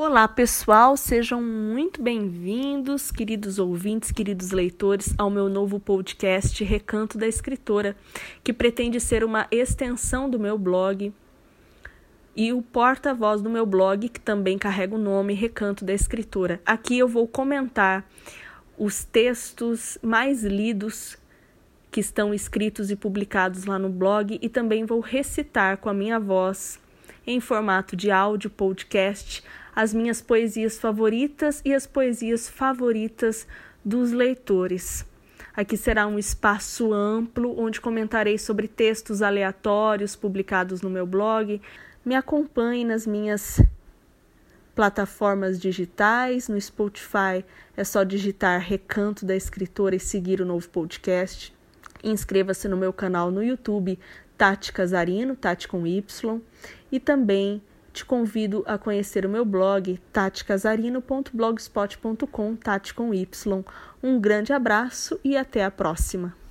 Olá, pessoal, sejam muito bem-vindos, queridos ouvintes, queridos leitores, ao meu novo podcast Recanto da Escritora, que pretende ser uma extensão do meu blog e o porta-voz do meu blog, que também carrega o nome Recanto da Escritora. Aqui eu vou comentar os textos mais lidos que estão escritos e publicados lá no blog e também vou recitar com a minha voz em formato de áudio podcast as minhas poesias favoritas e as poesias favoritas dos leitores. Aqui será um espaço amplo onde comentarei sobre textos aleatórios publicados no meu blog. Me acompanhe nas minhas plataformas digitais. No Spotify é só digitar Recanto da Escritora e seguir o novo podcast. Inscreva-se no meu canal no YouTube, Tati Casarino, Tati com Y, e também te convido a conhecer o meu blog taticasarino.blogspot.com, Tati com Y. Um grande abraço e até a próxima!